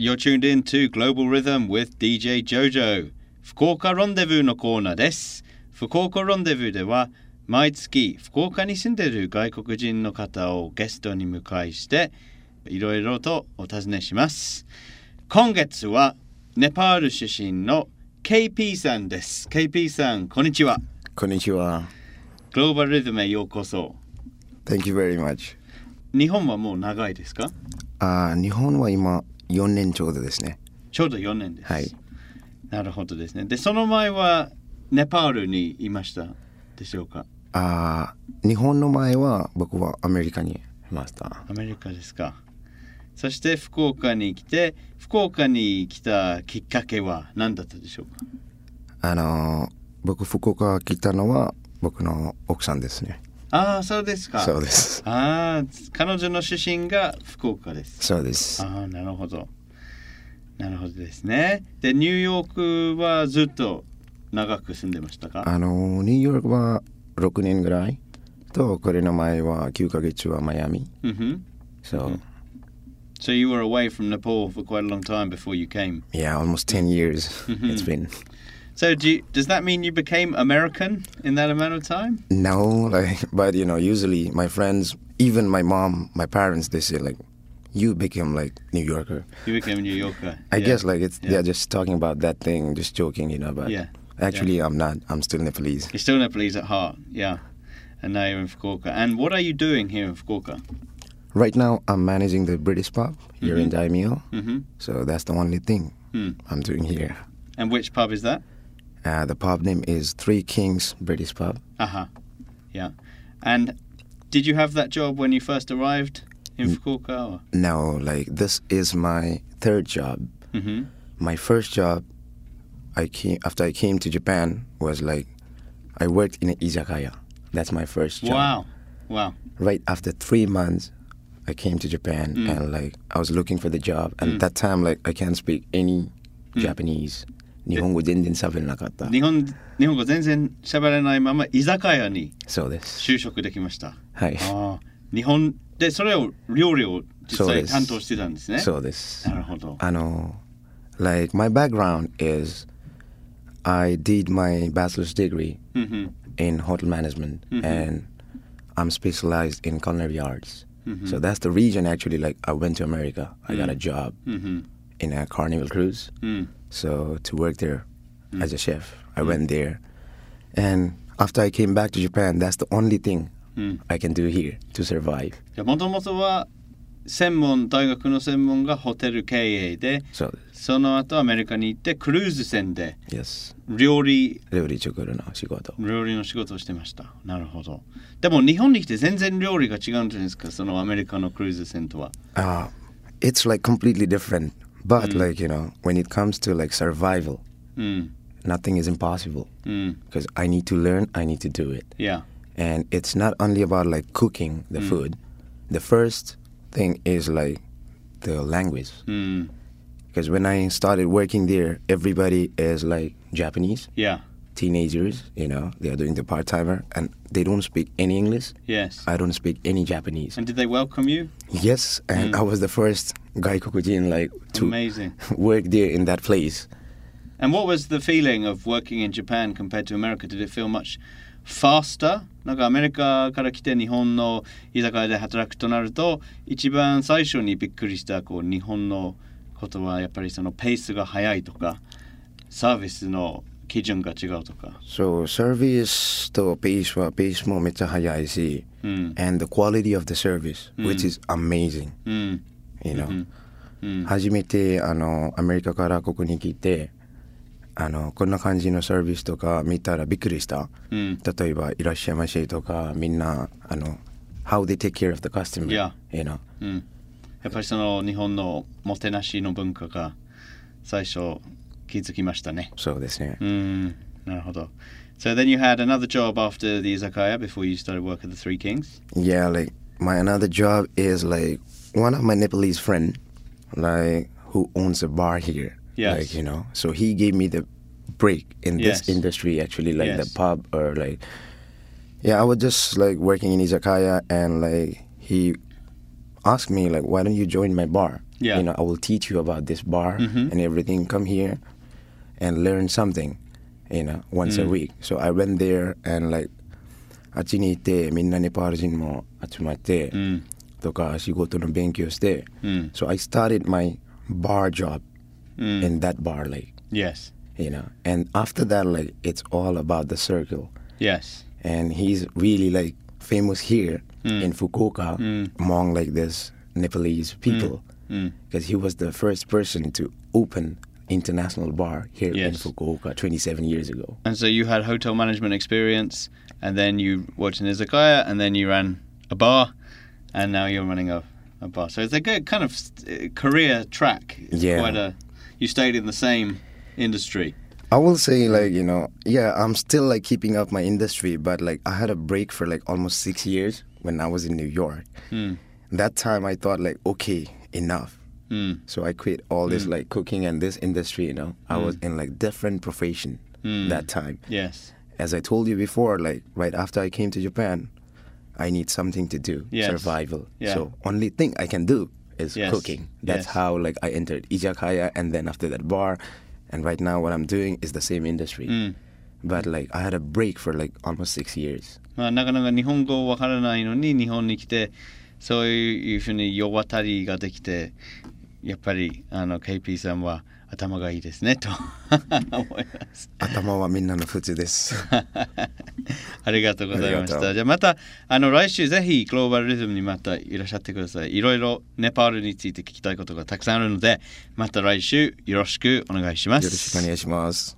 You're tuned in to Global Rhythm with DJ Jojo. 福岡ロンデブーのコーナーです福岡ロンデブーでは毎月福岡に住んでいる外国人の方をゲストに迎えしていろいろとお尋ねします今月はネパール出身の KP さんです KP さんこんにちはこんにちは。グローバルリズムへようこそ Thank you very much. 日本はもう長いですかあー日本は今4年ちょうどですね。ちょうど4年です。はい。なるほどですね。で、その前はネパールにいましたでしょうか？あー日本の前は僕はアメリカにいました。アメリカですか。そして福岡に来て、福岡に来たきっかけは何だったでしょうか？あのー僕福岡来たのは僕の奥さんですね。ああ、そうですか。そうです。ああ、彼女の出身が福岡です。そうです。ああ、なるほど。なるほどですね。で、ニューヨークはずっと長く住んでましたか？あのーニューヨークは6年ぐらいとこれの前は9ヶ月はマイアミ。うんふん。So So you were away from Nepal for quite a long time before you came? yeah, almost 10 years it's been. So do you, does that mean you became American in that amount of time? No, like, but you know, usually my friends, even my mom, my parents, they say like, you became like New Yorker. You became a New Yorker. I Yeah. guess like it's Yeah. they're just talking about that thing, just joking, you know. But Yeah. actually, I'm not. I'm still Nepalese. You're still Nepalese at heart, yeah. And now you're in Fukuoka. And what are you doing here in Fukuoka? Right now, I'm managing the British pub here in Daimyo, hmm so that's the only thing Hmm. I'm doing here. And which pub is that? Uh, the pub name is Three Kings British Pub. Aha. Yeah. And did you have that job when you first arrived in Fukuoka? Or? No, like this is my third job. hmm My first job, I came after I came to Japan was like, I worked in an izakaya. That's my first job. Wow. Wow. right after three months i came to japan Mm. and like i was looking for the job and Mm. that time like i can't speak any japanese 日本語全然喋れなかった。日本日本語全然喋れないまま居酒屋にそうです。就職できました。はい。日本でそれを料理を実際そうです担当してたんですね。そうです。なるほど。あの、like my background is I did my bachelor's degree in hotel management Mhm. and I'm specialized in culinary arts. Mhm. So that's the reason actually like I went to America. I got a Mm. job うん in a carnival cruise. うんうん。 So to work there Mm. as a chef, I went there. And after I came back to Japan, that's the only thing うん。 I can do here to survive. じゃもともとは専門大学の専門がホテル経営で So その後アメリカに行ってクルーズ船で yes, 料理料理作るの仕事。料理の仕事をしてました。なるほど。でも日本に来て全然料理が違うんじゃないですかそのアメリカのクルーズ船とは。 Uh, it's like completely different. but mm. like you know, when it comes to like survival, mm. nothing is impossible mm. because I need to learn, I need to do it. Yeah, and it's not only about like cooking the mm. food. The first thing is like the language mm. because when I started working there, everybody is like Japanese. Yeah teenagers, you know, they are doing the part timer and they don't speak any English. Yes. I don't speak any Japanese. And did they welcome you? Yes, and Mm. I was the first gaikokujin like to Amazing. work there in that place. And what was the feeling of working in Japan compared to America? Did it feel much faster? なんかアメリカから来て日本の居酒屋で働くとなると一番最初にびっくりしたこう日本のことはやっぱりそのペースが速いとかサービスの 基準が違うとか。サービスとペースはペースもめちゃ速いし、うん、and the quality of the service,、うん、which is amazing.、うん、you know?、うん、初めてあのアメリカからここに来て、あのこんな感じのサービスとか見たらびっくりした。うん、例えば、いらっしゃいませとか、みんな、あの、how they take care of the customer, ん、やっぱりその日本のもてなしの文化が最初、そうですね。 Mm, なるほど. So then you had another job after the izakaya before you started work at the Three Kings. Yeah, like my another job is like one of my Nepalese friend, like who owns a bar here. Yes. Like you know, so he gave me the break in Yes. this industry actually, like Yes. the pub or like. Yeah, I was just like working in izakaya and like he asked me like, why don't you join my bar? Yeah. You know, I will teach you about this bar Mhm. and everything. Come here and learn something, you know, once a Mm. week. So I went there and like あっちに行ってみんなネパール人も集まって、うん。とか仕事の勉強して、うん。 So I started my bar job うん。 in that bar like Yes. you know and after that like it's all about the circle Yes. and he's really like famous here Mm. in Fukuoka Mm. among like this Nepalese people うん。 because he was the first person to open international bar here in Fukuoka 27 years ago. And so you had hotel management experience, and then you worked in izakaya, and then you ran a bar, and now you're running a, a bar. So it's a good kind of uh, career track. It's Yeah. Quite a. You stayed in the same industry. I will say like you know yeah I'm still like keeping up my industry but like I had a break for like almost 6 years when I was in New York. Hmm. That time I thought like okay enough. Hmm. So I quit all this like cooking and this industry, you know. I was in like different profession Mm. that time. Yes. As I told you before, like right after I came to Japan, I need something to do, Yes. survival. Yeah. So only thing I can do is Yes. cooking. That's Yes. how like I entered izakaya and then after that bar and right now what I'm doing is the same industry. うん。 But like I had a break for like almost 6 years. まあ、なかなか日本語わからないのに日本に来てそういうふうに世渡りができて やっぱりあの KP さんは頭がいいですねと思います。頭はみんなの普通です。ありがとうございました。じゃあまたあの来週ぜひグローバルリズムにまたいらっしゃってください。いろいろネパールについて聞きたいことがたくさんあるのでまた来週よろしくお願いします。よろしくお願いします。